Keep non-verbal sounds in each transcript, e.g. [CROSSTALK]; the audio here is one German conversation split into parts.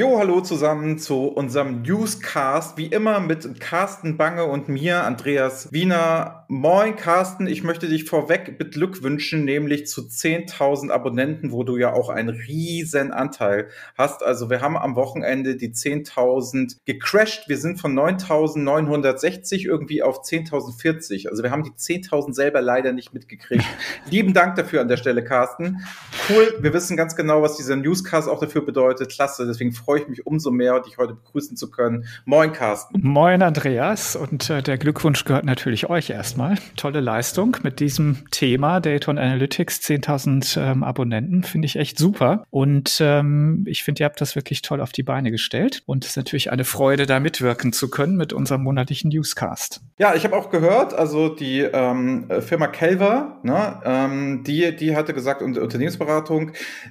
Jo, hallo zusammen zu unserem Newscast. Wie immer mit Carsten Bange und mir, Andreas Wiener. Moin, Carsten. Ich möchte dich vorweg beglückwünschen, nämlich zu 10.000 Abonnenten, wo du ja auch einen riesen Anteil hast. Also wir haben am Wochenende die 10.000 gecrashed. Wir sind von 9.960 irgendwie auf 10.040. Also wir haben die 10.000 selber leider nicht mitgekriegt. [LAUGHS] Lieben Dank dafür an der Stelle, Carsten. Cool. Wir wissen ganz genau, was dieser Newscast auch dafür bedeutet. Klasse. Deswegen freue ich mich umso mehr, dich heute begrüßen zu können. Moin, Carsten. Moin, Andreas. Und äh, der Glückwunsch gehört natürlich euch erstmal. Tolle Leistung mit diesem Thema und Analytics, 10.000 ähm, Abonnenten, finde ich echt super. Und ähm, ich finde, ihr habt das wirklich toll auf die Beine gestellt. Und es ist natürlich eine Freude, da mitwirken zu können mit unserem monatlichen Newscast. Ja, ich habe auch gehört, also die ähm, Firma Kelver, ne, ähm, die, die hatte gesagt, Unternehmensberatung,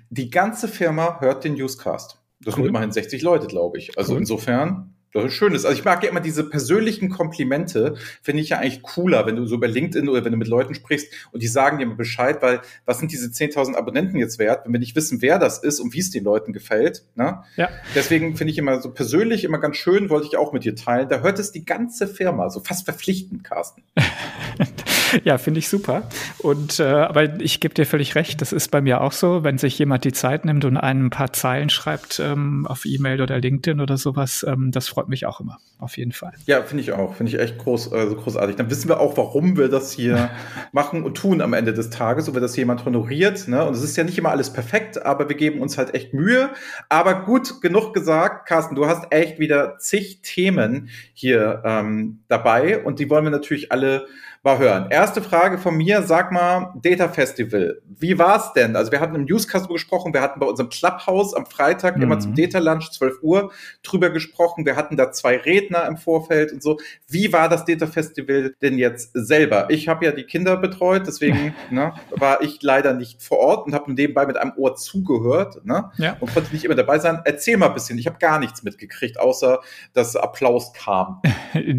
die ganze Firma hört den Newscast. Das cool. sind immerhin 60 Leute, glaube ich. Also cool. insofern, das ist schön. Also ich mag ja immer diese persönlichen Komplimente, finde ich ja eigentlich cooler, wenn du so über LinkedIn oder wenn du mit Leuten sprichst und die sagen dir mal Bescheid, weil was sind diese 10.000 Abonnenten jetzt wert, wenn wir nicht wissen, wer das ist und wie es den Leuten gefällt. Ne? Ja. Deswegen finde ich immer so persönlich immer ganz schön, wollte ich auch mit dir teilen. Da hört es die ganze Firma, so fast verpflichtend, Carsten. [LAUGHS] [LAUGHS] ja, finde ich super. Und äh, aber ich gebe dir völlig recht, das ist bei mir auch so, wenn sich jemand die Zeit nimmt und ein paar Zeilen schreibt ähm, auf E-Mail oder LinkedIn oder sowas, ähm, das freut mich auch immer, auf jeden Fall. Ja, finde ich auch, finde ich echt groß, also großartig. Dann wissen wir auch, warum wir das hier [LAUGHS] machen und tun am Ende des Tages, so wird das jemand honoriert. Ne? Und es ist ja nicht immer alles perfekt, aber wir geben uns halt echt Mühe. Aber gut, genug gesagt, Carsten, du hast echt wieder zig Themen hier ähm, dabei und die wollen wir natürlich alle mal hören. Erste Frage von mir, sag mal, Data Festival. Wie war's denn? Also wir hatten im Newscast gesprochen, wir hatten bei unserem Clubhouse am Freitag mhm. immer zum Data Lunch 12 Uhr drüber gesprochen. Wir hatten da zwei Redner im Vorfeld und so. Wie war das Data Festival denn jetzt selber? Ich habe ja die Kinder betreut, deswegen [LAUGHS] ne, war ich leider nicht vor Ort und habe nebenbei mit einem Ohr zugehört ne, ja. und konnte nicht immer dabei sein. Erzähl mal ein bisschen. Ich habe gar nichts mitgekriegt, außer dass Applaus kam. [LAUGHS]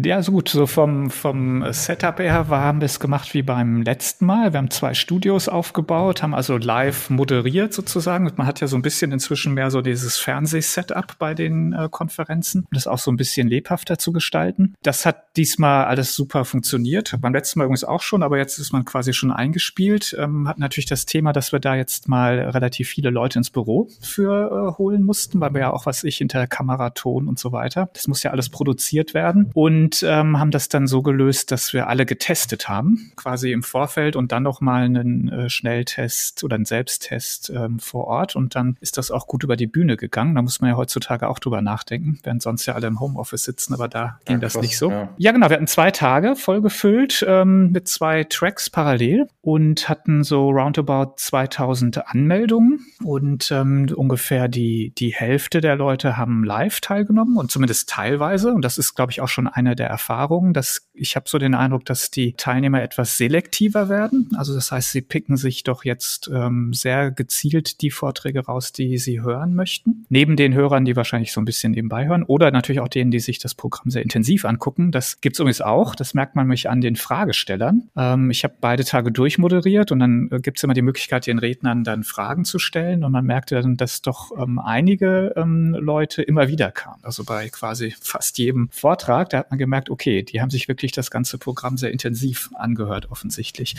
Ja, so gut. So vom, vom Setup her haben wir es gemacht wie beim letzten Mal. Wir haben zwei Studios aufgebaut, haben also live moderiert sozusagen. Und man hat ja so ein bisschen inzwischen mehr so dieses Fernseh-Setup bei den äh, Konferenzen, um das auch so ein bisschen lebhafter zu gestalten. Das hat diesmal alles super funktioniert. Beim letzten Mal übrigens auch schon, aber jetzt ist man quasi schon eingespielt. Ähm, hat natürlich das Thema, dass wir da jetzt mal relativ viele Leute ins Büro für äh, holen mussten, weil wir ja auch, was ich, hinter Kamera, Ton und so weiter. Das muss ja alles produziert werden. Und ähm, haben das dann so gelöst, dass wir alle getestet getestet haben, quasi im Vorfeld und dann noch mal einen äh, Schnelltest oder einen Selbsttest ähm, vor Ort und dann ist das auch gut über die Bühne gegangen. Da muss man ja heutzutage auch drüber nachdenken, während sonst ja alle im Homeoffice sitzen, aber da ging ja, das nicht so. Ja. ja. genau, wir hatten zwei Tage voll gefüllt ähm, mit zwei Tracks parallel und hatten so roundabout 2000 Anmeldungen und ähm, ungefähr die, die Hälfte der Leute haben live teilgenommen und zumindest teilweise und das ist, glaube ich, auch schon eine der Erfahrungen, dass ich habe so den Eindruck, dass die Teilnehmer etwas selektiver werden. Also das heißt, sie picken sich doch jetzt ähm, sehr gezielt die Vorträge raus, die sie hören möchten. Neben den Hörern, die wahrscheinlich so ein bisschen nebenbei hören oder natürlich auch denen, die sich das Programm sehr intensiv angucken. Das gibt's übrigens auch. Das merkt man mich an den Fragestellern. Ähm, ich habe beide Tage durchmoderiert und dann äh, gibt's immer die Möglichkeit, den Rednern dann Fragen zu stellen und man merkte dann, dass doch ähm, einige ähm, Leute immer wieder kamen. Also bei quasi fast jedem Vortrag, da hat man gemerkt, okay, die haben sich wirklich das ganze Programm sehr intensiv intensiv angehört, offensichtlich.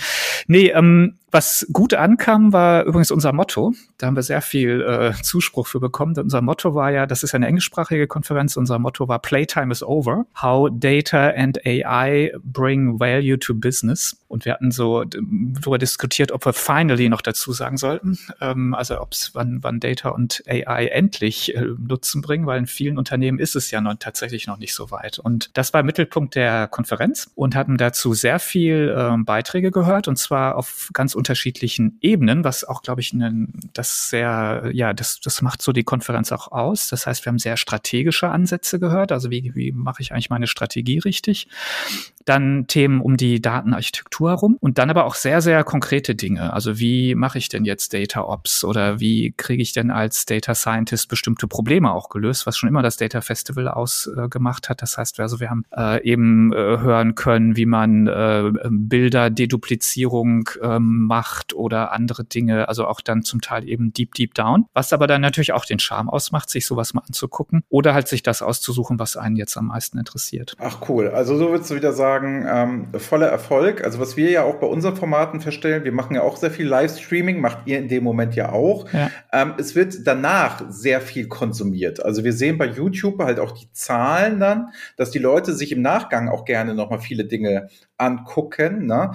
Nee, ähm, was gut ankam, war übrigens unser Motto. Da haben wir sehr viel äh, Zuspruch für bekommen. Unser Motto war ja, das ist eine englischsprachige Konferenz, unser Motto war Playtime is over. How Data and AI bring value to business. Und wir hatten so darüber diskutiert, ob wir finally noch dazu sagen sollten. Ähm, also ob es wann, wann Data und AI endlich äh, Nutzen bringen, weil in vielen Unternehmen ist es ja noch, tatsächlich noch nicht so weit. Und das war Mittelpunkt der Konferenz und hatten dazu sehr viel äh, Beiträge gehört und zwar auf ganz unterschiedlichen Ebenen, was auch, glaube ich, ne, das sehr, ja, das, das macht so die Konferenz auch aus. Das heißt, wir haben sehr strategische Ansätze gehört. Also wie, wie mache ich eigentlich meine Strategie richtig? Dann Themen um die Datenarchitektur herum und dann aber auch sehr, sehr konkrete Dinge. Also wie mache ich denn jetzt Data Ops oder wie kriege ich denn als Data Scientist bestimmte Probleme auch gelöst, was schon immer das Data Festival ausgemacht hat. Das heißt, also wir haben äh, eben äh, hören können, wie man äh, Bilder Deduplizierung ähm, macht oder andere Dinge, also auch dann zum Teil eben deep, deep down, was aber dann natürlich auch den Charme ausmacht, sich sowas mal anzugucken oder halt sich das auszusuchen, was einen jetzt am meisten interessiert. Ach cool, also so würdest du wieder sagen, ähm, voller Erfolg. Also was wir ja auch bei unseren Formaten feststellen, wir machen ja auch sehr viel Livestreaming, macht ihr in dem Moment ja auch. Ja. Ähm, es wird danach sehr viel konsumiert. Also wir sehen bei YouTube halt auch die Zahlen dann, dass die Leute sich im Nachgang auch gerne nochmal viele Dinge angucken. Ne?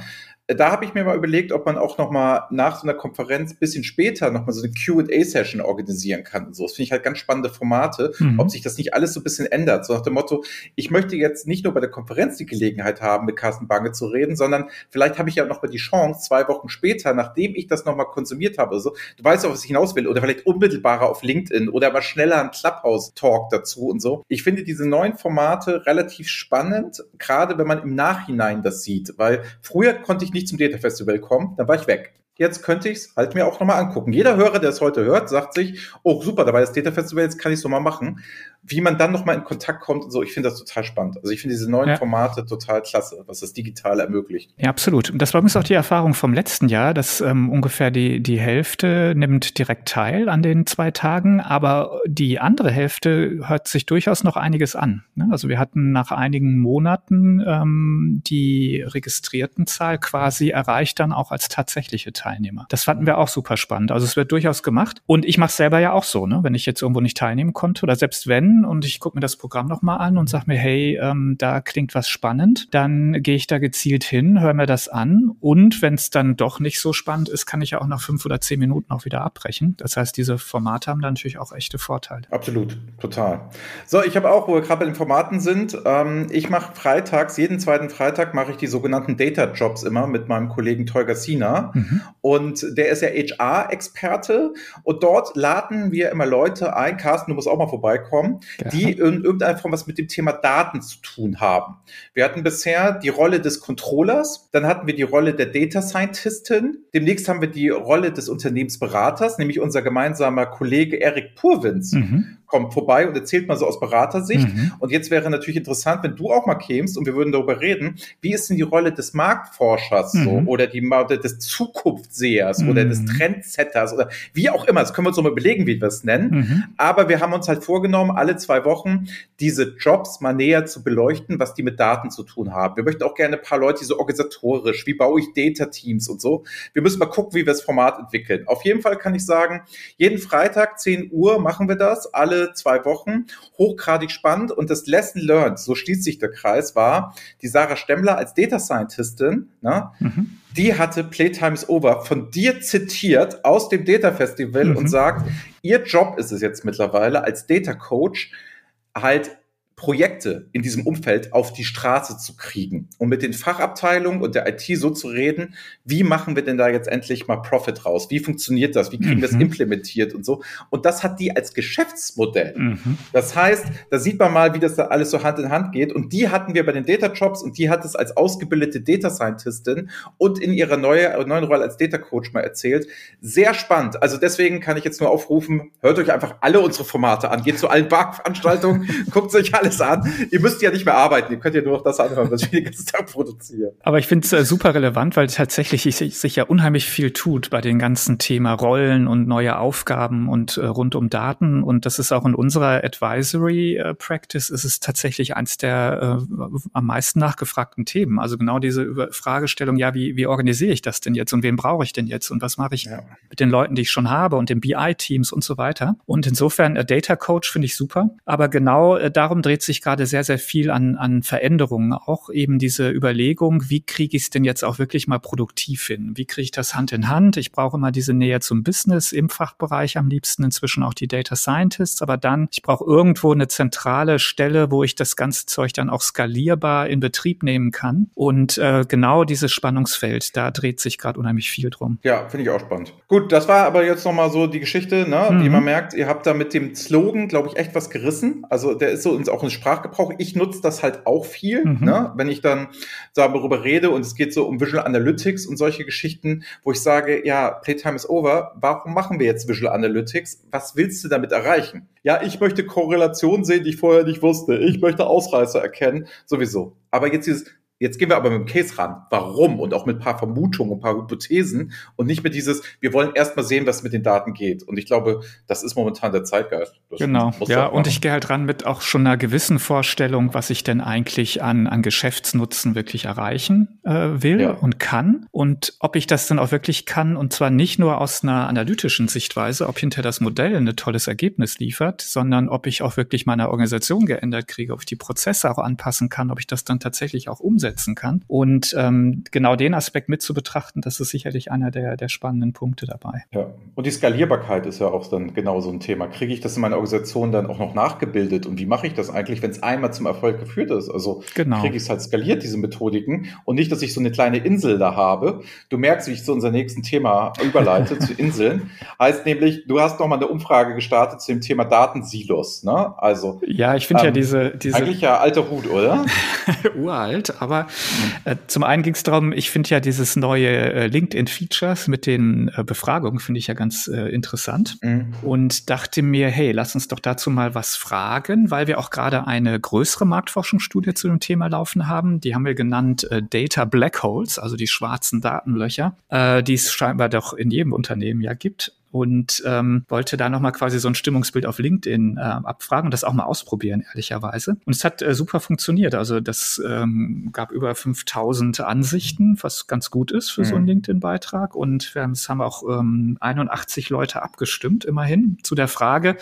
Da habe ich mir mal überlegt, ob man auch noch mal nach so einer Konferenz bisschen später noch mal so eine Q&A-Session organisieren kann. So, das finde ich halt ganz spannende Formate, mhm. ob sich das nicht alles so ein bisschen ändert. So nach dem Motto, ich möchte jetzt nicht nur bei der Konferenz die Gelegenheit haben, mit Carsten Bange zu reden, sondern vielleicht habe ich ja noch mal die Chance, zwei Wochen später, nachdem ich das noch mal konsumiert habe, so, du weißt auch, was ich hinaus will, oder vielleicht unmittelbarer auf LinkedIn oder mal schneller ein Clubhouse-Talk dazu und so. Ich finde diese neuen Formate relativ spannend, gerade wenn man im Nachhinein das sieht, weil früher konnte ich nicht zum Data Festival kommen, dann war ich weg jetzt könnte ich es halt mir auch nochmal angucken. Jeder Hörer, der es heute hört, sagt sich, oh super, da war das Data Festival, jetzt kann ich es nochmal machen. Wie man dann nochmal in Kontakt kommt und so, ich finde das total spannend. Also ich finde diese neuen ja. Formate total klasse, was das Digitale ermöglicht. Ja, absolut. Und das war übrigens auch die Erfahrung vom letzten Jahr, dass ähm, ungefähr die, die Hälfte nimmt direkt teil an den zwei Tagen, aber die andere Hälfte hört sich durchaus noch einiges an. Ne? Also wir hatten nach einigen Monaten ähm, die registrierten Zahl quasi erreicht dann auch als tatsächliche Teil. Teilnehmer. Das fanden wir auch super spannend. Also es wird durchaus gemacht. Und ich mache es selber ja auch so, ne? wenn ich jetzt irgendwo nicht teilnehmen konnte oder selbst wenn und ich gucke mir das Programm nochmal an und sage mir, hey, ähm, da klingt was spannend, dann gehe ich da gezielt hin, höre mir das an und wenn es dann doch nicht so spannend ist, kann ich ja auch nach fünf oder zehn Minuten auch wieder abbrechen. Das heißt, diese Formate haben da natürlich auch echte Vorteile. Absolut, total. So, ich habe auch, wo wir gerade bei den Formaten sind, ähm, ich mache freitags, jeden zweiten Freitag mache ich die sogenannten Data Jobs immer mit meinem Kollegen Tolga Sina. Mhm. Und der ist ja HR-Experte. Und dort laden wir immer Leute ein, Carsten, du musst auch mal vorbeikommen, ja. die in irgendeiner Form was mit dem Thema Daten zu tun haben. Wir hatten bisher die Rolle des Controllers, dann hatten wir die Rolle der Data Scientistin, demnächst haben wir die Rolle des Unternehmensberaters, nämlich unser gemeinsamer Kollege Erik Purwins. Mhm kommt vorbei und erzählt mal so aus Beratersicht. Mhm. Und jetzt wäre natürlich interessant, wenn du auch mal kämst und wir würden darüber reden, wie ist denn die Rolle des Marktforschers mhm. so oder die des Zukunftssehers oder des. Trendsetters oder wie auch immer. Das können wir uns noch mal überlegen, wie wir es nennen. Mhm. Aber wir haben uns halt vorgenommen, alle zwei Wochen diese Jobs mal näher zu beleuchten, was die mit Daten zu tun haben. Wir möchten auch gerne ein paar Leute, die so organisatorisch, wie baue ich Data-Teams und so. Wir müssen mal gucken, wie wir das Format entwickeln. Auf jeden Fall kann ich sagen, jeden Freitag 10 Uhr machen wir das. Alle alle zwei Wochen. Hochgradig spannend. Und das Lesson Learned, so schließt sich der Kreis, war die Sarah Stemmler als Data Scientistin. Ne? Mhm. Die hatte Playtime is Over von dir zitiert aus dem Data Festival mhm. und sagt, ihr Job ist es jetzt mittlerweile als Data Coach halt Projekte in diesem Umfeld auf die Straße zu kriegen und mit den Fachabteilungen und der IT so zu reden, wie machen wir denn da jetzt endlich mal Profit raus? Wie funktioniert das? Wie kriegen wir mhm. das implementiert und so? Und das hat die als Geschäftsmodell. Mhm. Das heißt, da sieht man mal, wie das da alles so Hand in Hand geht. Und die hatten wir bei den Data Jobs und die hat es als ausgebildete Data Scientistin und in ihrer neue, neuen Rolle als Data Coach mal erzählt. Sehr spannend. Also deswegen kann ich jetzt nur aufrufen, hört euch einfach alle unsere Formate an, geht zu allen Barveranstaltungen, [LAUGHS] guckt euch alle alles an. Ihr müsst ja nicht mehr arbeiten, ihr könnt ja nur noch das anhören, was wir den ganzen Tag produzieren. Aber ich finde es äh, super relevant, weil tatsächlich sich, ja unheimlich viel tut bei den ganzen Thema Rollen und neue Aufgaben und äh, rund um Daten. Und das ist auch in unserer Advisory äh, Practice, ist es tatsächlich eins der äh, am meisten nachgefragten Themen. Also genau diese Fragestellung, ja, wie, wie organisiere ich das denn jetzt und wen brauche ich denn jetzt und was mache ich ja. mit den Leuten, die ich schon habe und den BI-Teams und so weiter. Und insofern, äh, Data Coach finde ich super. Aber genau äh, darum dreht dreht sich gerade sehr, sehr viel an, an Veränderungen. Auch eben diese Überlegung, wie kriege ich es denn jetzt auch wirklich mal produktiv hin? Wie kriege ich das Hand in Hand? Ich brauche immer diese Nähe zum Business im Fachbereich am liebsten, inzwischen auch die Data Scientists, aber dann, ich brauche irgendwo eine zentrale Stelle, wo ich das ganze Zeug dann auch skalierbar in Betrieb nehmen kann. Und äh, genau dieses Spannungsfeld, da dreht sich gerade unheimlich viel drum. Ja, finde ich auch spannend. Gut, das war aber jetzt nochmal so die Geschichte, ne? Mhm. Wie man merkt, ihr habt da mit dem Slogan, glaube ich, echt was gerissen. Also der ist so uns auch gesprochenen Sprachgebrauch. Ich nutze das halt auch viel, mhm. ne? wenn ich dann darüber rede und es geht so um Visual Analytics und solche Geschichten, wo ich sage, ja, Playtime is over. Warum machen wir jetzt Visual Analytics? Was willst du damit erreichen? Ja, ich möchte Korrelationen sehen, die ich vorher nicht wusste. Ich möchte Ausreißer erkennen, sowieso. Aber jetzt dieses Jetzt gehen wir aber mit dem Case ran. Warum? Und auch mit ein paar Vermutungen, ein paar Hypothesen und nicht mit dieses, wir wollen erst mal sehen, was mit den Daten geht. Und ich glaube, das ist momentan der Zeitgeist. Das genau. Ja, und ich gehe halt ran mit auch schon einer gewissen Vorstellung, was ich denn eigentlich an, an Geschäftsnutzen wirklich erreichen äh, will ja. und kann. Und ob ich das dann auch wirklich kann, und zwar nicht nur aus einer analytischen Sichtweise, ob hinter das Modell ein tolles Ergebnis liefert, sondern ob ich auch wirklich meine Organisation geändert kriege, ob ich die Prozesse auch anpassen kann, ob ich das dann tatsächlich auch umsetze umsetzen kann. Und ähm, genau den Aspekt mit zu betrachten, das ist sicherlich einer der, der spannenden Punkte dabei. Ja, und die Skalierbarkeit ist ja auch dann genau so ein Thema. Kriege ich das in meiner Organisation dann auch noch nachgebildet? Und wie mache ich das eigentlich, wenn es einmal zum Erfolg geführt ist? Also genau. kriege ich es halt skaliert, diese Methodiken, und nicht, dass ich so eine kleine Insel da habe. Du merkst, wie ich zu unserem nächsten Thema überleite, [LAUGHS] zu Inseln. Heißt nämlich, du hast noch mal eine Umfrage gestartet zu dem Thema Datensilos. Ne? Also ja, ich finde ähm, ja diese, diese eigentlich ja alter Hut, oder? [LAUGHS] Uralt, aber aber äh, zum einen ging es darum, ich finde ja dieses neue äh, LinkedIn-Features mit den äh, Befragungen, finde ich ja ganz äh, interessant. Mhm. Und dachte mir, hey, lass uns doch dazu mal was fragen, weil wir auch gerade eine größere Marktforschungsstudie zu dem Thema laufen haben. Die haben wir genannt äh, Data Black Holes, also die schwarzen Datenlöcher, äh, die es scheinbar doch in jedem Unternehmen ja gibt und ähm, wollte da nochmal quasi so ein Stimmungsbild auf LinkedIn äh, abfragen und das auch mal ausprobieren, ehrlicherweise. Und es hat äh, super funktioniert. Also das ähm, gab über 5000 Ansichten, was ganz gut ist für mhm. so einen mhm. LinkedIn-Beitrag. Und wir haben, es haben auch ähm, 81 Leute abgestimmt, immerhin, zu der Frage,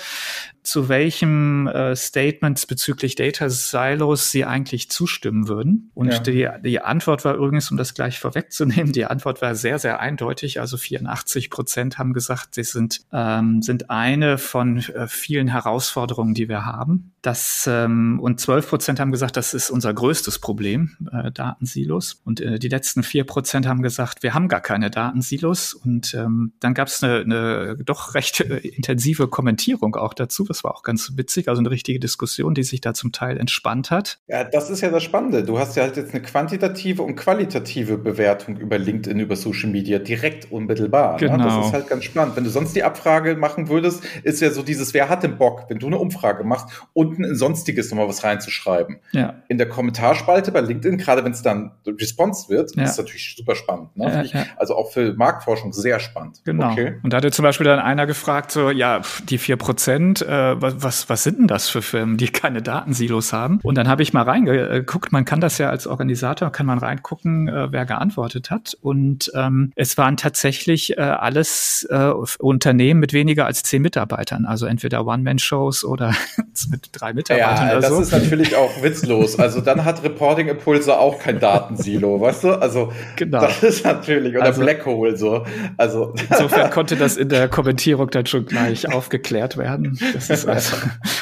zu welchem äh, Statements bezüglich Data Silos sie eigentlich zustimmen würden. Und ja. die, die Antwort war übrigens, um das gleich vorwegzunehmen, die Antwort war sehr, sehr eindeutig. Also 84 Prozent haben gesagt, sie sind, ähm, sind eine von äh, vielen Herausforderungen, die wir haben. Das, ähm, und 12 Prozent haben gesagt, das ist unser größtes Problem, äh, Datensilos. Und äh, die letzten vier Prozent haben gesagt, wir haben gar keine Datensilos. Und ähm, dann gab es eine, eine doch recht äh, intensive Kommentierung auch dazu das war auch ganz witzig, also eine richtige Diskussion, die sich da zum Teil entspannt hat. Ja, das ist ja das Spannende. Du hast ja halt jetzt eine quantitative und qualitative Bewertung über LinkedIn, über Social Media direkt unmittelbar. Genau. Ne? Das genau. ist halt ganz spannend. Wenn du sonst die Abfrage machen würdest, ist ja so dieses, wer hat den Bock, wenn du eine Umfrage machst, unten in Sonstiges nochmal was reinzuschreiben. Ja. In der Kommentarspalte bei LinkedIn, gerade wenn es dann Response wird, ja. ist natürlich super spannend. Ne? Ja, ich, also auch für Marktforschung sehr spannend. Genau. Okay. Und da hatte zum Beispiel dann einer gefragt, so, ja, die vier Prozent, äh, äh, was, was sind denn das für Firmen, die keine Datensilos haben? Und dann habe ich mal reingeguckt, man kann das ja als Organisator, kann man reingucken, äh, wer geantwortet hat. Und ähm, es waren tatsächlich äh, alles äh, Unternehmen mit weniger als zehn Mitarbeitern, also entweder One-Man-Shows oder [LAUGHS] mit drei Mitarbeitern. Ja, das so. ist natürlich auch witzlos. Also dann hat Reporting Impulse auch kein Datensilo, weißt du? Also genau. das ist natürlich, oder also, Black Hole so. Also [LAUGHS] insofern konnte das in der Kommentierung dann schon gleich aufgeklärt werden. Das das [LAUGHS] also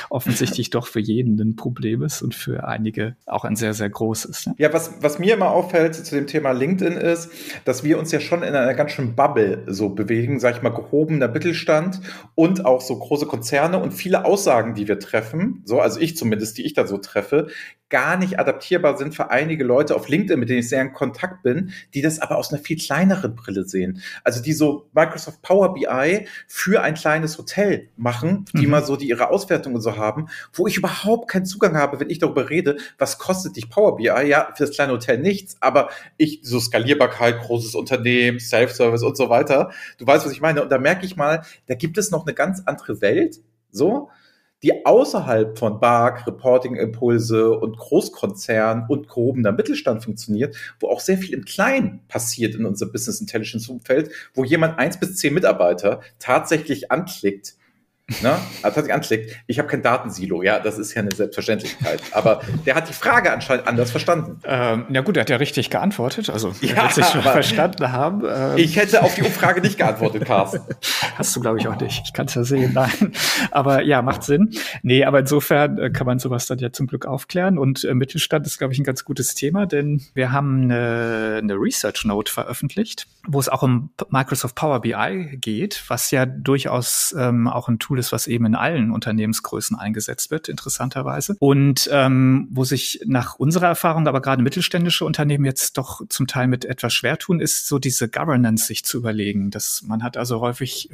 offensichtlich doch für jeden ein Problem ist und für einige auch ein sehr, sehr großes. Ne? Ja, was, was mir immer auffällt zu dem Thema LinkedIn ist, dass wir uns ja schon in einer ganz schönen Bubble so bewegen, sag ich mal, gehobener Mittelstand und auch so große Konzerne und viele Aussagen, die wir treffen, so, also ich zumindest, die ich da so treffe, gar nicht adaptierbar sind für einige Leute auf LinkedIn, mit denen ich sehr in Kontakt bin, die das aber aus einer viel kleineren Brille sehen. Also die so Microsoft Power BI für ein kleines Hotel machen, die mhm. mal so die ihre Auswertungen so haben, wo ich überhaupt keinen Zugang habe, wenn ich darüber rede, was kostet dich Power BI? Ja, für das kleine Hotel nichts, aber ich, so Skalierbarkeit, großes Unternehmen, Self-Service und so weiter. Du weißt, was ich meine. Und da merke ich mal, da gibt es noch eine ganz andere Welt, so, die außerhalb von BARC, Reporting-Impulse und Großkonzern und gehobener Mittelstand funktioniert, wo auch sehr viel im Kleinen passiert in unserem Business Intelligence-Umfeld, wo jemand eins bis zehn Mitarbeiter tatsächlich anklickt, Ne? Also hat sich anklickt, ich habe kein Datensilo, ja, das ist ja eine Selbstverständlichkeit. Aber der hat die Frage anscheinend anders verstanden. Ähm, ja gut, er hat ja richtig geantwortet, also er ja, wird sich verstanden haben. Ähm. Ich hätte auf die Umfrage nicht geantwortet, Carsten. [LAUGHS] Hast du, glaube ich, auch nicht. Ich kann es ja sehen, nein. Aber ja, macht Sinn. Nee, aber insofern äh, kann man sowas dann ja zum Glück aufklären. Und äh, Mittelstand ist, glaube ich, ein ganz gutes Thema, denn wir haben eine, eine Research Note veröffentlicht, wo es auch um Microsoft Power BI geht, was ja durchaus ähm, auch ein Tool ist, ist, was eben in allen Unternehmensgrößen eingesetzt wird, interessanterweise. Und ähm, wo sich nach unserer Erfahrung aber gerade mittelständische Unternehmen jetzt doch zum Teil mit etwas schwer tun, ist so diese Governance sich zu überlegen. Dass man hat also häufig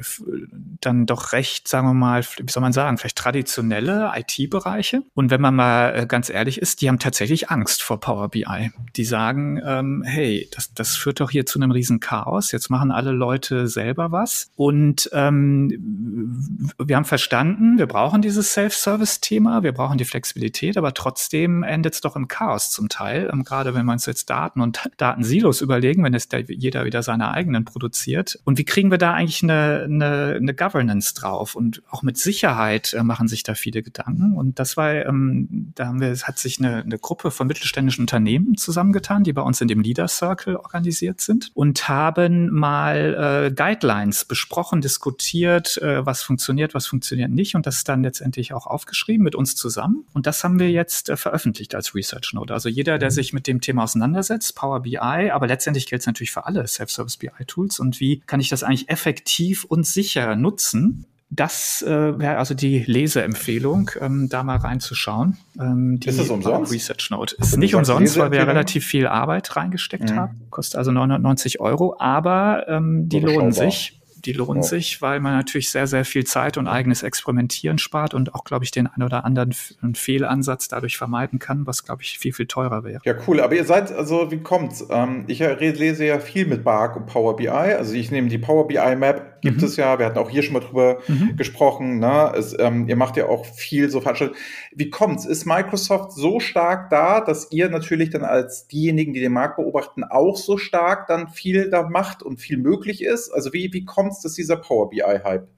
dann doch recht, sagen wir mal, wie soll man sagen, vielleicht traditionelle IT-Bereiche. Und wenn man mal äh, ganz ehrlich ist, die haben tatsächlich Angst vor Power BI. Die sagen, ähm, hey, das, das führt doch hier zu einem riesen Chaos. Jetzt machen alle Leute selber was. Und ähm, wir haben verstanden, wir brauchen dieses Self-Service-Thema, wir brauchen die Flexibilität, aber trotzdem endet es doch im Chaos zum Teil. Ähm, gerade wenn wir uns jetzt Daten und [LAUGHS] Datensilos überlegen, wenn es da jeder wieder seine eigenen produziert. Und wie kriegen wir da eigentlich eine, eine, eine Governance drauf? Und auch mit Sicherheit äh, machen sich da viele Gedanken. Und das war, ähm, da haben wir, hat sich eine, eine Gruppe von mittelständischen Unternehmen zusammengetan, die bei uns in dem Leader Circle organisiert sind und haben mal äh, Guidelines besprochen, diskutiert, äh, was funktioniert, was funktioniert nicht und das dann letztendlich auch aufgeschrieben mit uns zusammen. Und das haben wir jetzt äh, veröffentlicht als Research Note. Also jeder, der sich mit dem Thema auseinandersetzt, Power BI, aber letztendlich gilt es natürlich für alle Self-Service BI Tools und wie kann ich das eigentlich effektiv und sicher nutzen? Das äh, wäre also die Leseempfehlung, ähm, da mal reinzuschauen. Ähm, die ist das umsonst? Research Note ist nicht umsonst, weil wir relativ viel Arbeit reingesteckt mhm. haben. Kostet also 990 Euro, aber ähm, die lohnen sich die lohnen ja. sich, weil man natürlich sehr, sehr viel Zeit und eigenes Experimentieren spart und auch, glaube ich, den ein oder anderen Fehlansatz dadurch vermeiden kann, was, glaube ich, viel, viel teurer wäre. Ja, cool. Aber ihr seid, also wie kommt's? Ähm, ich lese ja viel mit Bark und Power BI. Also ich nehme die Power BI Map, gibt mhm. es ja. Wir hatten auch hier schon mal drüber mhm. gesprochen. Ne? Es, ähm, ihr macht ja auch viel so Veranstaltungen. Wie kommt's? Ist Microsoft so stark da, dass ihr natürlich dann als diejenigen, die den Markt beobachten, auch so stark dann viel da macht und viel möglich ist? Also wie, wie kommt kommst, dass dieser Power BI-Hype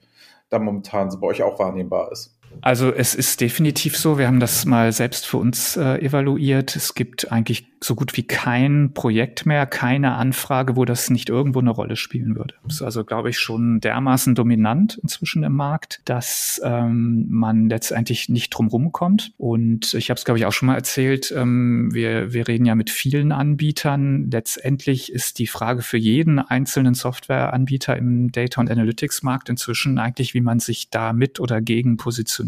da momentan so bei euch auch wahrnehmbar ist? Also es ist definitiv so, wir haben das mal selbst für uns äh, evaluiert. Es gibt eigentlich so gut wie kein Projekt mehr, keine Anfrage, wo das nicht irgendwo eine Rolle spielen würde. Das ist also, glaube ich, schon dermaßen dominant inzwischen im Markt, dass ähm, man letztendlich nicht drum kommt. Und ich habe es, glaube ich, auch schon mal erzählt, ähm, wir, wir reden ja mit vielen Anbietern. Letztendlich ist die Frage für jeden einzelnen Softwareanbieter im Data- und Analytics-Markt inzwischen eigentlich, wie man sich da mit oder gegen positioniert.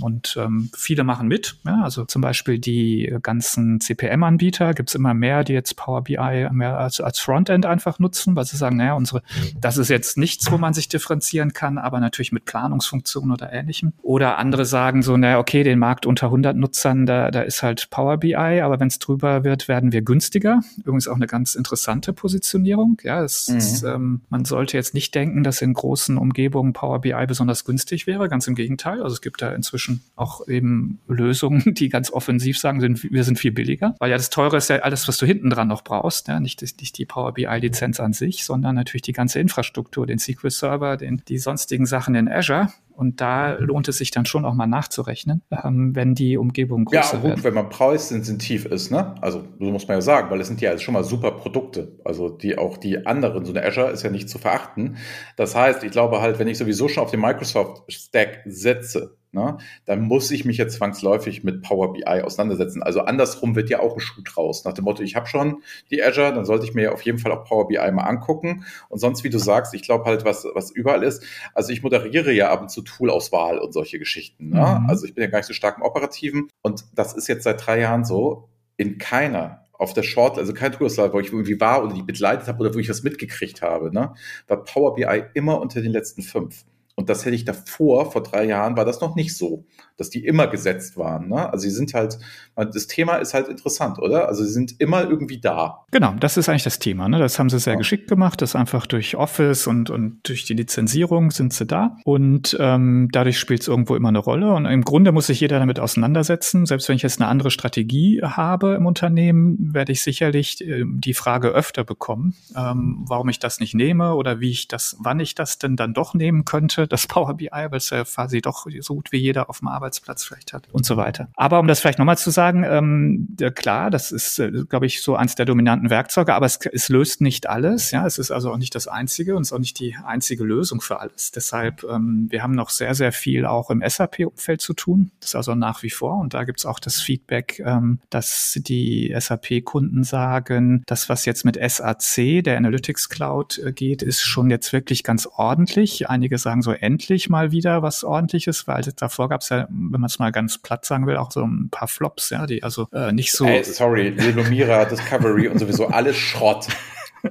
Und ähm, viele machen mit, ja, also zum Beispiel die ganzen CPM-Anbieter, Anbieter gibt es immer mehr, die jetzt Power BI mehr als, als Frontend einfach nutzen, weil sie sagen, naja, unsere, das ist jetzt nichts, wo man sich differenzieren kann, aber natürlich mit Planungsfunktionen oder ähnlichem. Oder andere sagen so, naja, okay, den Markt unter 100 Nutzern, da, da ist halt Power BI, aber wenn es drüber wird, werden wir günstiger. Übrigens auch eine ganz interessante Positionierung. Ja, es, mhm. es, ähm, man sollte jetzt nicht denken, dass in großen Umgebungen Power BI besonders günstig wäre. Ganz im Gegenteil. Also es gibt da inzwischen auch eben Lösungen, [LAUGHS] die ganz offensiv sagen, sind, wir sind viel billiger, weil ja das teure ist ja alles, was du hinten dran noch brauchst. Ja? Nicht, nicht die Power BI-Lizenz an sich, sondern natürlich die ganze Infrastruktur, den SQL-Server, den, die sonstigen Sachen in Azure. Und da lohnt es sich dann schon auch mal nachzurechnen, ähm, wenn die Umgebung größer ja, gut, werden. wenn man preisinsensitiv ist, ne? Also so muss man ja sagen, weil es sind ja schon mal super Produkte. Also die auch die anderen, so eine Azure ist ja nicht zu verachten. Das heißt, ich glaube halt, wenn ich sowieso schon auf den Microsoft Stack setze, ne, dann muss ich mich jetzt zwangsläufig mit Power BI auseinandersetzen. Also andersrum wird ja auch ein Schuh draus. Nach dem Motto, ich habe schon die Azure, dann sollte ich mir ja auf jeden Fall auch Power BI mal angucken. Und sonst, wie du sagst, ich glaube halt, was, was überall ist. Also ich moderiere ja ab und zu Toolauswahl und solche Geschichten. Ne? Mhm. Also ich bin ja gar nicht so stark im Operativen. Und das ist jetzt seit drei Jahren so. In keiner auf der Short, also kein Toolauswahl, wo ich irgendwie war oder die begleitet habe oder wo ich was mitgekriegt habe, ne, war Power BI immer unter den letzten fünf. Und das hätte ich davor, vor drei Jahren, war das noch nicht so, dass die immer gesetzt waren. Ne? Also sie sind halt, das Thema ist halt interessant, oder? Also sie sind immer irgendwie da. Genau, das ist eigentlich das Thema. Ne? Das haben sie sehr ja. geschickt gemacht. Das einfach durch Office und, und durch die Lizenzierung sind sie da. Und ähm, dadurch spielt es irgendwo immer eine Rolle. Und im Grunde muss sich jeder damit auseinandersetzen. Selbst wenn ich jetzt eine andere Strategie habe im Unternehmen, werde ich sicherlich äh, die Frage öfter bekommen, ähm, warum ich das nicht nehme oder wie ich das, wann ich das denn dann doch nehmen könnte das Power BI, ja quasi doch so gut wie jeder auf dem Arbeitsplatz vielleicht hat und so weiter. Aber um das vielleicht nochmal zu sagen, ähm, ja, klar, das ist, äh, glaube ich, so eins der dominanten Werkzeuge, aber es, es löst nicht alles. Ja, es ist also auch nicht das einzige und es ist auch nicht die einzige Lösung für alles. Deshalb, ähm, wir haben noch sehr, sehr viel auch im SAP-Umfeld zu tun. Das ist also nach wie vor und da gibt es auch das Feedback, ähm, dass die SAP-Kunden sagen, das, was jetzt mit SAC, der Analytics Cloud, äh, geht, ist schon jetzt wirklich ganz ordentlich. Einige sagen so endlich mal wieder was ordentliches, weil davor gab es ja, wenn man es mal ganz platt sagen will, auch so ein paar Flops, ja, die also äh, nicht so. Ey, sorry, Lumira, [LAUGHS] Discovery und sowieso alles Schrott.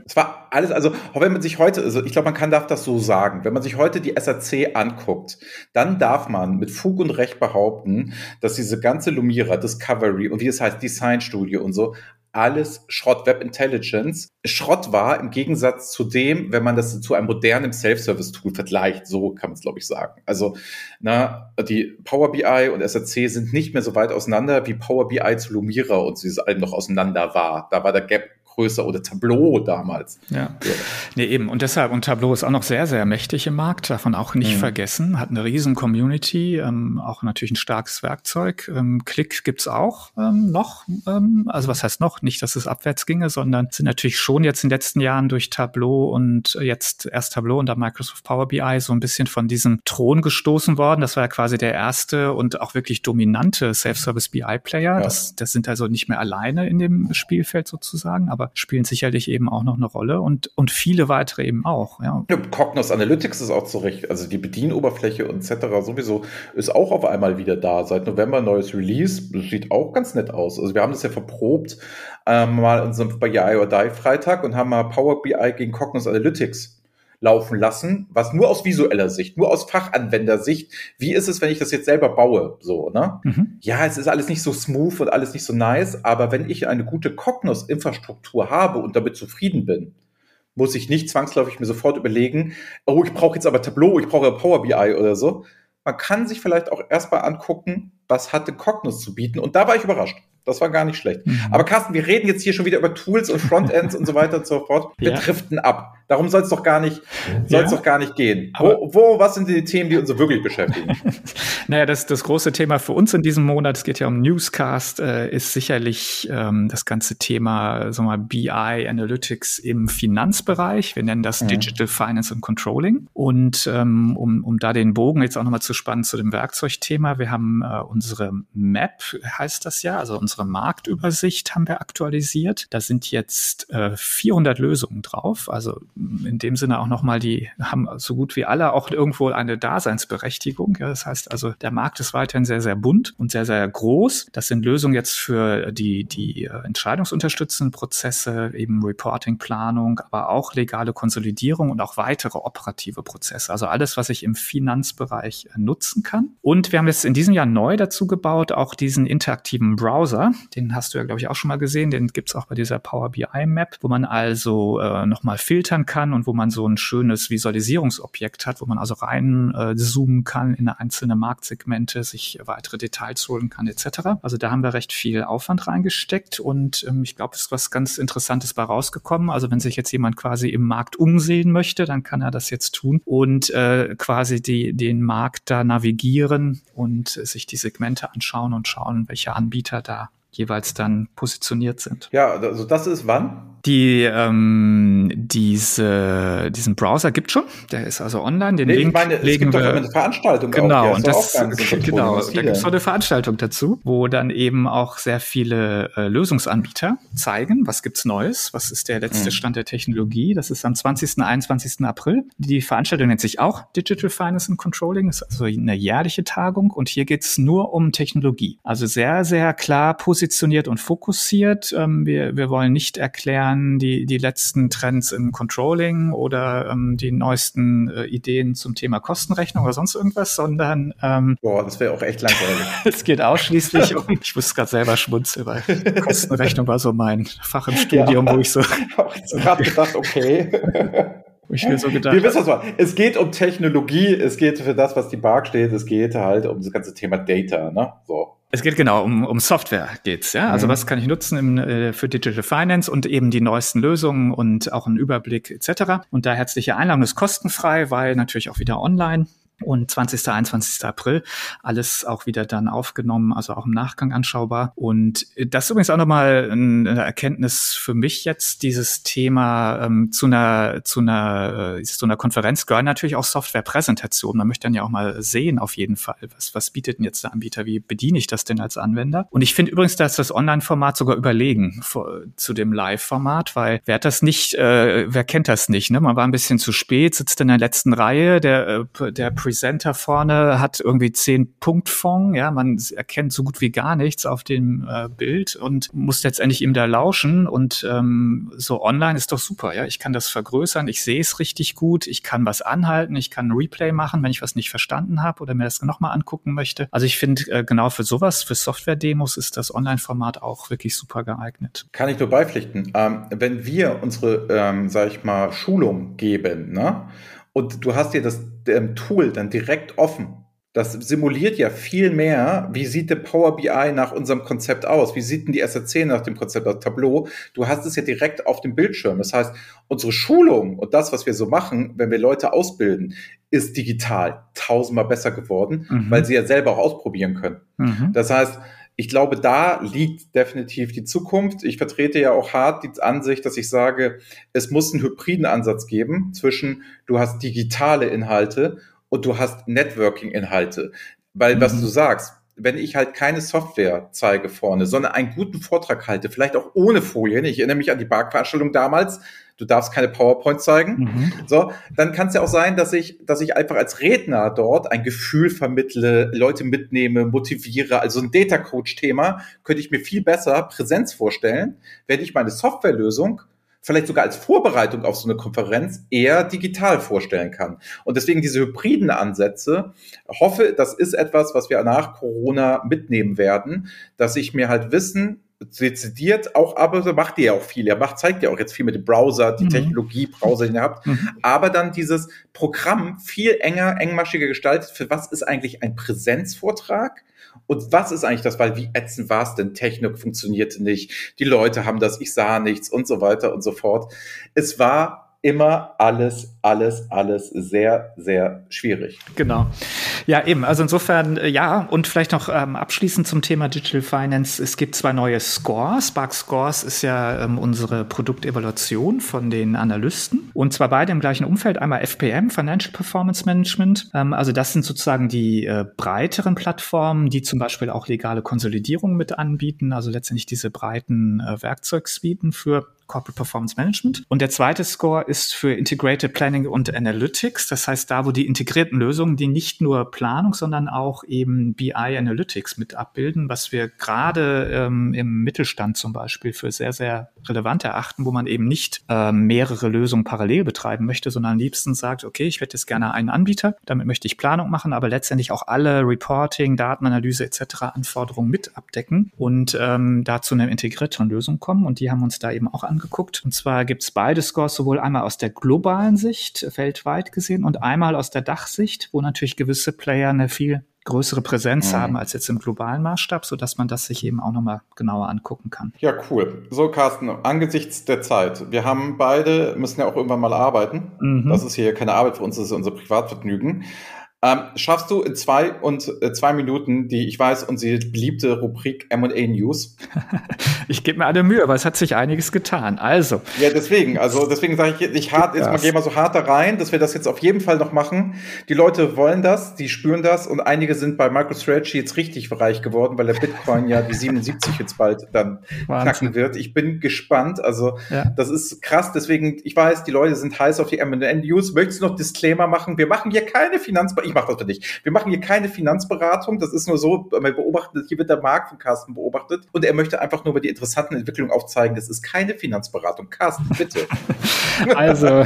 Es war alles, also wenn man sich heute, also ich glaube, man kann darf das so sagen, wenn man sich heute die SAC anguckt, dann darf man mit Fug und Recht behaupten, dass diese ganze Lumira, Discovery und wie es heißt, Design Studio und so, alles Schrott Web Intelligence Schrott war im Gegensatz zu dem, wenn man das zu einem modernen Self-Service-Tool vergleicht, so kann man es, glaube ich, sagen. Also na, die Power BI und SAC sind nicht mehr so weit auseinander, wie Power BI zu Lumira und sie allem noch auseinander war. Da war der Gap größer oder Tableau damals. Ja. ja. Nee, eben. Und deshalb, und Tableau ist auch noch sehr, sehr mächtig im Markt, davon auch nicht mhm. vergessen, hat eine riesen Community, ähm, auch natürlich ein starkes Werkzeug. Ähm, Click gibt's auch ähm, noch. Ähm, also was heißt noch? Nicht, dass es abwärts ginge, sondern sind natürlich schon jetzt in den letzten Jahren durch Tableau und jetzt erst Tableau und dann Microsoft Power BI so ein bisschen von diesem Thron gestoßen worden. Das war ja quasi der erste und auch wirklich dominante Self-Service BI-Player. Ja. Das, das sind also nicht mehr alleine in dem Spielfeld sozusagen, aber spielen sicherlich eben auch noch eine Rolle und, und viele weitere eben auch. Ja. Cognos Analytics ist auch zurecht, also die Bedienoberfläche etc. sowieso ist auch auf einmal wieder da. Seit November neues Release, das sieht auch ganz nett aus. Also wir haben das ja verprobt ähm, mal in unserem bei Die Freitag und haben mal Power BI gegen Cognos Analytics laufen lassen, was nur aus visueller Sicht, nur aus Fachanwendersicht, wie ist es, wenn ich das jetzt selber baue, so, ne? Mhm. Ja, es ist alles nicht so smooth und alles nicht so nice, aber wenn ich eine gute Cognos-Infrastruktur habe und damit zufrieden bin, muss ich nicht zwangsläufig mir sofort überlegen, oh, ich brauche jetzt aber Tableau, ich brauche Power BI oder so. Man kann sich vielleicht auch erstmal angucken, was hatte Cognos zu bieten und da war ich überrascht. Das war gar nicht schlecht. Mhm. Aber Carsten, wir reden jetzt hier schon wieder über Tools und Frontends und so weiter und so fort. Wir ja. driften ab. Darum soll es doch gar nicht, soll es ja. doch gar nicht gehen. Wo, wo, was sind die Themen, die uns so wirklich beschäftigen? [LAUGHS] naja, das, das große Thema für uns in diesem Monat, es geht ja um Newscast, äh, ist sicherlich ähm, das ganze Thema, sagen wir mal, BI Analytics im Finanzbereich. Wir nennen das mhm. Digital Finance and Controlling. Und ähm, um, um da den Bogen jetzt auch nochmal zu spannen zu dem Werkzeugthema, wir haben äh, unsere Map, heißt das ja, also unsere Marktübersicht haben wir aktualisiert. Da sind jetzt äh, 400 Lösungen drauf. Also in dem Sinne auch nochmal, die haben so gut wie alle auch irgendwo eine Daseinsberechtigung. Ja, das heißt also, der Markt ist weiterhin sehr, sehr bunt und sehr, sehr groß. Das sind Lösungen jetzt für die, die äh, entscheidungsunterstützenden Prozesse, eben Reporting, Planung, aber auch legale Konsolidierung und auch weitere operative Prozesse. Also alles, was ich im Finanzbereich äh, nutzen kann. Und wir haben jetzt in diesem Jahr neu dazu gebaut, auch diesen interaktiven Browser. Den hast du ja, glaube ich, auch schon mal gesehen. Den gibt's auch bei dieser Power BI Map, wo man also äh, nochmal filtern kann und wo man so ein schönes Visualisierungsobjekt hat, wo man also rein äh, kann in einzelne Marktsegmente, sich weitere Details holen kann etc. Also da haben wir recht viel Aufwand reingesteckt und ähm, ich glaube, es ist was ganz Interessantes bei rausgekommen. Also wenn sich jetzt jemand quasi im Markt umsehen möchte, dann kann er das jetzt tun und äh, quasi die, den Markt da navigieren und sich die Segmente anschauen und schauen, welche Anbieter da jeweils dann positioniert sind. Ja, also das ist wann? Die, ähm, diese, diesen Browser gibt schon, der ist also online. Den nee, Link ich meine, legen es gibt wir, doch eine Veranstaltung genau, und das, [LAUGHS] genau, da gibt es noch eine Veranstaltung dazu, wo dann eben auch sehr viele äh, Lösungsanbieter zeigen, was gibt's Neues, was ist der letzte mhm. Stand der Technologie. Das ist am 20. 21. April. Die Veranstaltung nennt sich auch Digital Finance and Controlling, ist also eine jährliche Tagung und hier geht's nur um Technologie. Also sehr, sehr klar positioniert und fokussiert. Ähm, wir, wir wollen nicht erklären, die, die letzten Trends im Controlling oder ähm, die neuesten äh, Ideen zum Thema Kostenrechnung oder sonst irgendwas, sondern ähm, Boah, das wäre auch echt langweilig. [LAUGHS] es geht ausschließlich um, ich muss gerade selber schmunzeln, weil Kostenrechnung war so mein Fach im Studium, ja, wo ich so. Ich habe gedacht, okay. ich mir so gedacht. Wir wissen was. Es geht um Technologie, es geht für das, was die Bark steht, es geht halt um das ganze Thema Data, ne? So. Es geht genau um, um Software geht's, ja. Also mhm. was kann ich nutzen im, äh, für Digital Finance und eben die neuesten Lösungen und auch einen Überblick etc. Und da herzliche Einladung ist kostenfrei, weil natürlich auch wieder online. Und 20. 21. April. Alles auch wieder dann aufgenommen, also auch im Nachgang anschaubar. Und das ist übrigens auch nochmal eine Erkenntnis für mich jetzt, dieses Thema ähm, zu einer, zu einer, äh, zu einer Konferenz gehören natürlich auch Softwarepräsentationen. Man möchte dann ja auch mal sehen, auf jeden Fall, was, was bietet denn jetzt der Anbieter, wie bediene ich das denn als Anwender? Und ich finde übrigens, dass das Online-Format sogar überlegen vor, zu dem Live-Format, weil wer hat das nicht, äh, wer kennt das nicht? Ne? Man war ein bisschen zu spät, sitzt in der letzten Reihe, der, äh, der Presenter vorne hat irgendwie zehn Punktfond, ja, man erkennt so gut wie gar nichts auf dem äh, Bild und muss letztendlich ihm da lauschen und ähm, so online ist doch super, ja, ich kann das vergrößern, ich sehe es richtig gut, ich kann was anhalten, ich kann ein Replay machen, wenn ich was nicht verstanden habe oder mir das nochmal angucken möchte. Also ich finde, äh, genau für sowas, für Software-Demos ist das Online-Format auch wirklich super geeignet. Kann ich nur beipflichten. Ähm, wenn wir unsere, ähm, sag ich mal, Schulung geben, ne? Und du hast dir das ähm, Tool dann direkt offen. Das simuliert ja viel mehr, wie sieht der Power BI nach unserem Konzept aus? Wie sieht denn die SRC nach dem Konzept aus Tableau? Du hast es ja direkt auf dem Bildschirm. Das heißt, unsere Schulung und das, was wir so machen, wenn wir Leute ausbilden, ist digital tausendmal besser geworden, mhm. weil sie ja selber auch ausprobieren können. Mhm. Das heißt, ich glaube, da liegt definitiv die Zukunft. Ich vertrete ja auch hart die Ansicht, dass ich sage, es muss einen hybriden Ansatz geben zwischen, du hast digitale Inhalte und du hast Networking-Inhalte. Weil, mhm. was du sagst, wenn ich halt keine Software zeige vorne, sondern einen guten Vortrag halte, vielleicht auch ohne Folien. Ich erinnere mich an die Bark-Veranstaltung damals du darfst keine PowerPoint zeigen. Mhm. So, dann kann es ja auch sein, dass ich, dass ich einfach als Redner dort ein Gefühl vermittle, Leute mitnehme, motiviere. Also ein Data Coach-Thema könnte ich mir viel besser Präsenz vorstellen, wenn ich meine Softwarelösung vielleicht sogar als Vorbereitung auf so eine Konferenz eher digital vorstellen kann. Und deswegen diese hybriden Ansätze, hoffe, das ist etwas, was wir nach Corona mitnehmen werden, dass ich mir halt Wissen dezidiert auch, aber macht ihr ja auch viel. Er macht, zeigt ja auch jetzt viel mit dem Browser, die mhm. Technologie, Browser, den ihr habt. Mhm. Aber dann dieses Programm viel enger, engmaschiger gestaltet. Für was ist eigentlich ein Präsenzvortrag? Und was ist eigentlich das? Weil wie ätzend war es denn? Technik funktionierte nicht. Die Leute haben das, ich sah nichts und so weiter und so fort. Es war immer alles, alles, alles sehr, sehr schwierig. Genau. Ja, eben. Also insofern, äh, ja, und vielleicht noch ähm, abschließend zum Thema Digital Finance. Es gibt zwei neue Scores. Spark Scores ist ja ähm, unsere Produktevaluation von den Analysten. Und zwar beide im gleichen Umfeld. Einmal FPM, Financial Performance Management. Ähm, also das sind sozusagen die äh, breiteren Plattformen, die zum Beispiel auch legale Konsolidierung mit anbieten. Also letztendlich diese breiten äh, Werkzeugsuiten für Corporate Performance Management. Und der zweite Score ist für Integrated Planning und Analytics. Das heißt, da, wo die integrierten Lösungen, die nicht nur Planung, sondern auch eben BI Analytics mit abbilden, was wir gerade ähm, im Mittelstand zum Beispiel für sehr, sehr relevant erachten, wo man eben nicht äh, mehrere Lösungen parallel betreiben möchte, sondern am liebsten sagt, okay, ich hätte jetzt gerne einen Anbieter, damit möchte ich Planung machen, aber letztendlich auch alle Reporting, Datenanalyse etc. Anforderungen mit abdecken und ähm, dazu eine integrierten Lösung kommen. Und die haben uns da eben auch an angeguckt. Und zwar gibt es beide Scores sowohl einmal aus der globalen Sicht, weltweit gesehen, und einmal aus der Dachsicht, wo natürlich gewisse Player eine viel größere Präsenz mhm. haben als jetzt im globalen Maßstab, so dass man das sich eben auch nochmal genauer angucken kann. Ja, cool. So, Carsten, angesichts der Zeit, wir haben beide, müssen ja auch irgendwann mal arbeiten. Mhm. Das ist hier keine Arbeit für uns, das ist unser Privatvergnügen. Ähm, schaffst du in zwei und äh, zwei Minuten die, ich weiß, unsere beliebte Rubrik M&A News? [LAUGHS] ich gebe mir alle Mühe, aber es hat sich einiges getan. Also. Ja, deswegen, also deswegen sage ich nicht hart, jetzt mal gehen wir so hart da rein, dass wir das jetzt auf jeden Fall noch machen. Die Leute wollen das, die spüren das und einige sind bei MicroStrategy jetzt richtig reich geworden, weil der Bitcoin ja die [LAUGHS] 77 jetzt bald dann Wahnsinn. knacken wird. Ich bin gespannt. Also ja. das ist krass. Deswegen, ich weiß, die Leute sind heiß auf die M&A News. Möchtest du noch Disclaimer machen? Wir machen hier keine Finanzberatung ich mache das für dich. Wir machen hier keine Finanzberatung, das ist nur so, man beobachtet, hier wird der Markt von Carsten beobachtet und er möchte einfach nur über die interessanten Entwicklungen aufzeigen. Das ist keine Finanzberatung. Carsten, bitte. [LAUGHS] also,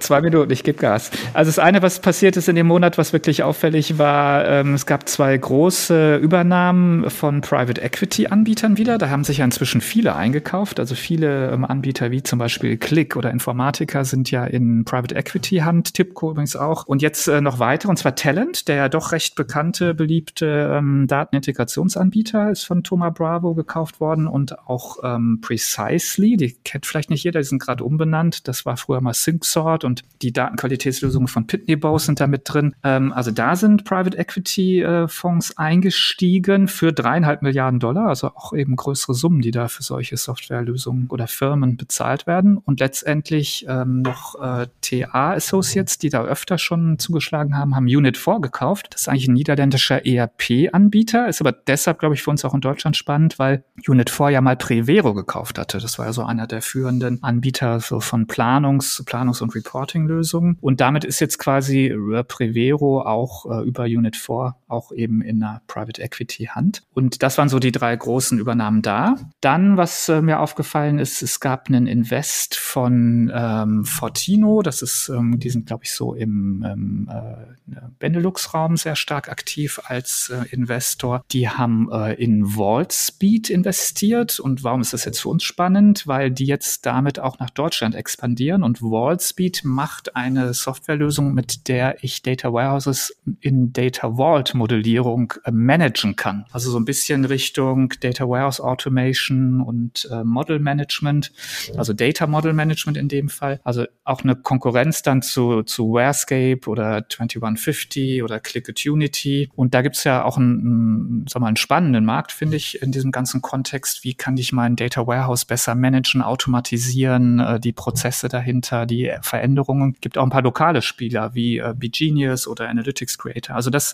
zwei Minuten, ich gebe Gas. Also das eine, was passiert ist in dem Monat, was wirklich auffällig war, ähm, es gab zwei große Übernahmen von Private Equity Anbietern wieder. Da haben sich ja inzwischen viele eingekauft. Also viele ähm, Anbieter wie zum Beispiel Click oder Informatiker sind ja in Private Equity Hand, Tipco übrigens auch. Und jetzt äh, noch weitere, und zwar Talent, der ja doch recht bekannte, beliebte ähm, Datenintegrationsanbieter, ist von Thoma Bravo gekauft worden und auch ähm, Precisely, die kennt vielleicht nicht jeder, die sind gerade umbenannt. Das war früher mal SyncSort und die Datenqualitätslösungen von Pitney Bowes sind da mit drin. Ähm, also da sind Private Equity äh, Fonds eingestiegen für dreieinhalb Milliarden Dollar, also auch eben größere Summen, die da für solche Softwarelösungen oder Firmen bezahlt werden. Und letztendlich ähm, noch äh, TA Associates, die da öfter schon zugeschlagen haben, haben Unit 4 gekauft. Das ist eigentlich ein niederländischer ERP-Anbieter, ist aber deshalb, glaube ich, für uns auch in Deutschland spannend, weil Unit 4 ja mal Prevero gekauft hatte. Das war ja so einer der führenden Anbieter so von Planungs-, Planungs- und Reporting-Lösungen. Und damit ist jetzt quasi Prevero auch äh, über Unit 4 auch eben in einer Private Equity Hand. Und das waren so die drei großen Übernahmen da. Dann, was äh, mir aufgefallen ist, es gab einen Invest von ähm, Fortino. Das ist, ähm, die sind, glaube ich, so im ähm, äh, Benelux-Raum sehr stark aktiv als äh, Investor. Die haben äh, in Wallspeed investiert. Und warum ist das jetzt für uns spannend? Weil die jetzt damit auch nach Deutschland expandieren. Und Wallspeed macht eine Softwarelösung, mit der ich Data Warehouses in Data Vault Modellierung äh, managen kann. Also so ein bisschen Richtung Data Warehouse Automation und äh, Model Management, also Data Model Management in dem Fall. Also auch eine Konkurrenz dann zu, zu Warescape oder 2150 oder Clickatunity. Und da gibt's ja auch einen, einen, sag mal, einen spannenden Markt, finde ich, in diesem ganzen Kontext. Wie kann ich mein Data Warehouse besser managen, automatisieren, äh, die Prozesse dahinter, die Veränderungen. Gibt auch ein paar lokale Spieler wie äh, BeGenius oder Analytics Creator. Also das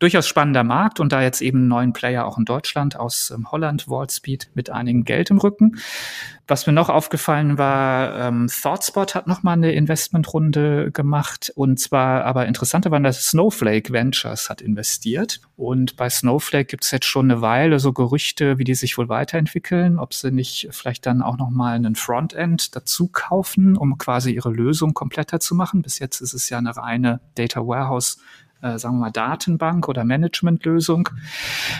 durchaus spannender Markt und da jetzt eben einen neuen Player auch in Deutschland aus ähm, Holland, Wallspeed, mit einigem Geld im Rücken. Was mir noch aufgefallen war, ähm, ThoughtSpot hat noch mal eine Investmentrunde gemacht und zwar aber interessanter war, dass Snowflake Ventures hat investiert und bei Snowflake gibt es jetzt schon eine Weile so Gerüchte, wie die sich wohl weiterentwickeln, ob sie nicht vielleicht dann auch noch mal einen Frontend dazu kaufen, um quasi ihre Lösung kompletter zu machen. Bis jetzt ist es ja eine reine Data Warehouse äh, sagen wir mal, Datenbank oder Managementlösung.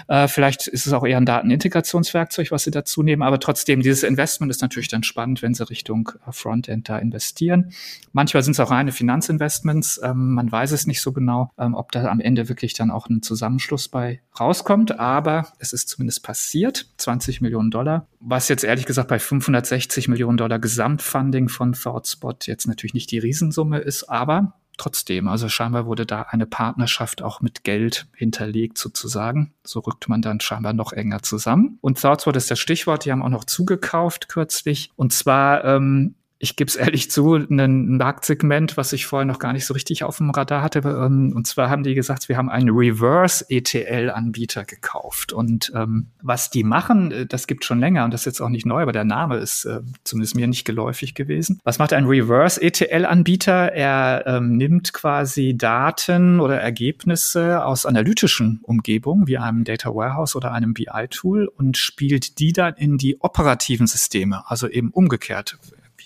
Äh, vielleicht ist es auch eher ein Datenintegrationswerkzeug, was sie dazu nehmen, aber trotzdem, dieses Investment ist natürlich dann spannend, wenn sie Richtung äh, Frontend da investieren. Manchmal sind es auch reine Finanzinvestments. Ähm, man weiß es nicht so genau, ähm, ob da am Ende wirklich dann auch ein Zusammenschluss bei rauskommt, aber es ist zumindest passiert. 20 Millionen Dollar, was jetzt ehrlich gesagt bei 560 Millionen Dollar Gesamtfunding von ThoughtSpot jetzt natürlich nicht die Riesensumme ist, aber trotzdem. Also scheinbar wurde da eine Partnerschaft auch mit Geld hinterlegt sozusagen. So rückt man dann scheinbar noch enger zusammen. Und ThoughtSpot ist das Stichwort. Die haben auch noch zugekauft kürzlich. Und zwar ähm, ich gebe es ehrlich zu, ein Marktsegment, was ich vorher noch gar nicht so richtig auf dem Radar hatte. Ähm, und zwar haben die gesagt, wir haben einen Reverse-ETL-Anbieter gekauft. Und ähm, was die machen, äh, das gibt schon länger und das ist jetzt auch nicht neu, aber der Name ist äh, zumindest mir nicht geläufig gewesen. Was macht ein Reverse-ETL-Anbieter? Er ähm, nimmt quasi Daten oder Ergebnisse aus analytischen Umgebungen, wie einem Data Warehouse oder einem BI-Tool und spielt die dann in die operativen Systeme, also eben umgekehrt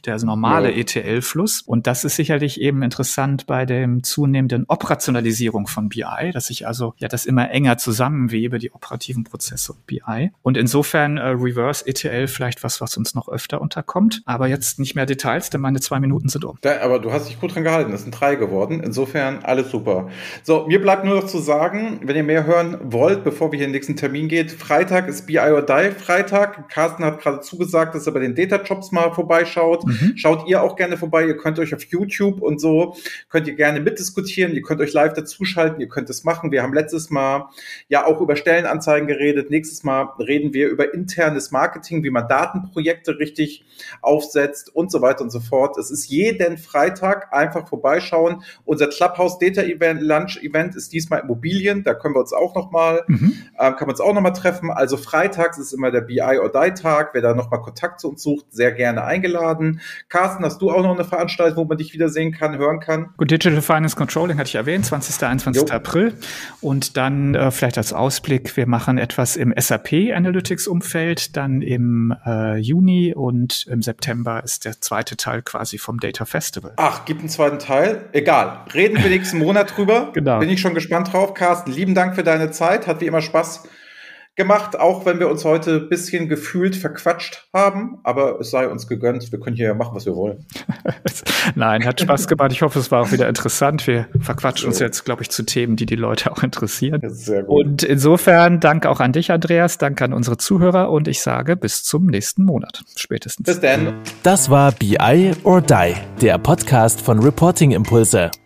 der normale ja. ETL-Fluss. Und das ist sicherlich eben interessant bei dem zunehmenden Operationalisierung von BI, dass ich also ja das immer enger zusammenwebe, die operativen Prozesse und BI. Und insofern äh, Reverse ETL vielleicht was, was uns noch öfter unterkommt. Aber jetzt nicht mehr Details, denn meine zwei Minuten sind um. Da, aber du hast dich gut dran gehalten. Das sind drei geworden. Insofern alles super. So, mir bleibt nur noch zu sagen, wenn ihr mehr hören wollt, bevor wir hier in den nächsten Termin geht, Freitag ist BI or Die Freitag. Carsten hat gerade zugesagt, dass er bei den Data Jobs mal vorbeischaut. Mhm. Mhm. Schaut ihr auch gerne vorbei. Ihr könnt euch auf YouTube und so, könnt ihr gerne mitdiskutieren. Ihr könnt euch live dazuschalten. Ihr könnt es machen. Wir haben letztes Mal ja auch über Stellenanzeigen geredet. Nächstes Mal reden wir über internes Marketing, wie man Datenprojekte richtig aufsetzt und so weiter und so fort. Es ist jeden Freitag einfach vorbeischauen. Unser Clubhouse Data Event, Lunch Event ist diesmal Immobilien. Da können wir uns auch noch mal, mhm. äh, kann man uns auch noch mal treffen. Also freitags ist immer der BI or Die Tag. Wer da noch mal Kontakt zu uns sucht, sehr gerne eingeladen. Carsten, hast du auch noch eine Veranstaltung, wo man dich wiedersehen kann, hören kann? Gut, Digital Finance Controlling hatte ich erwähnt, 20. 21. Jo. April. Und dann äh, vielleicht als Ausblick, wir machen etwas im SAP Analytics Umfeld, dann im äh, Juni und im September ist der zweite Teil quasi vom Data Festival. Ach, gibt einen zweiten Teil? Egal. Reden wir nächsten Monat drüber. [LAUGHS] Genau. Bin ich schon gespannt drauf. Carsten, lieben Dank für deine Zeit. Hat wie immer Spaß gemacht, auch wenn wir uns heute ein bisschen gefühlt verquatscht haben. Aber es sei uns gegönnt. Wir können hier ja machen, was wir wollen. [LAUGHS] Nein, hat Spaß gemacht. Ich hoffe, es war auch wieder interessant. Wir verquatschen uns jetzt, glaube ich, zu Themen, die die Leute auch interessieren. Sehr gut. Und insofern danke auch an dich, Andreas. Danke an unsere Zuhörer. Und ich sage bis zum nächsten Monat. Spätestens. Bis dann. Das war BI or Die, der Podcast von Reporting Impulse.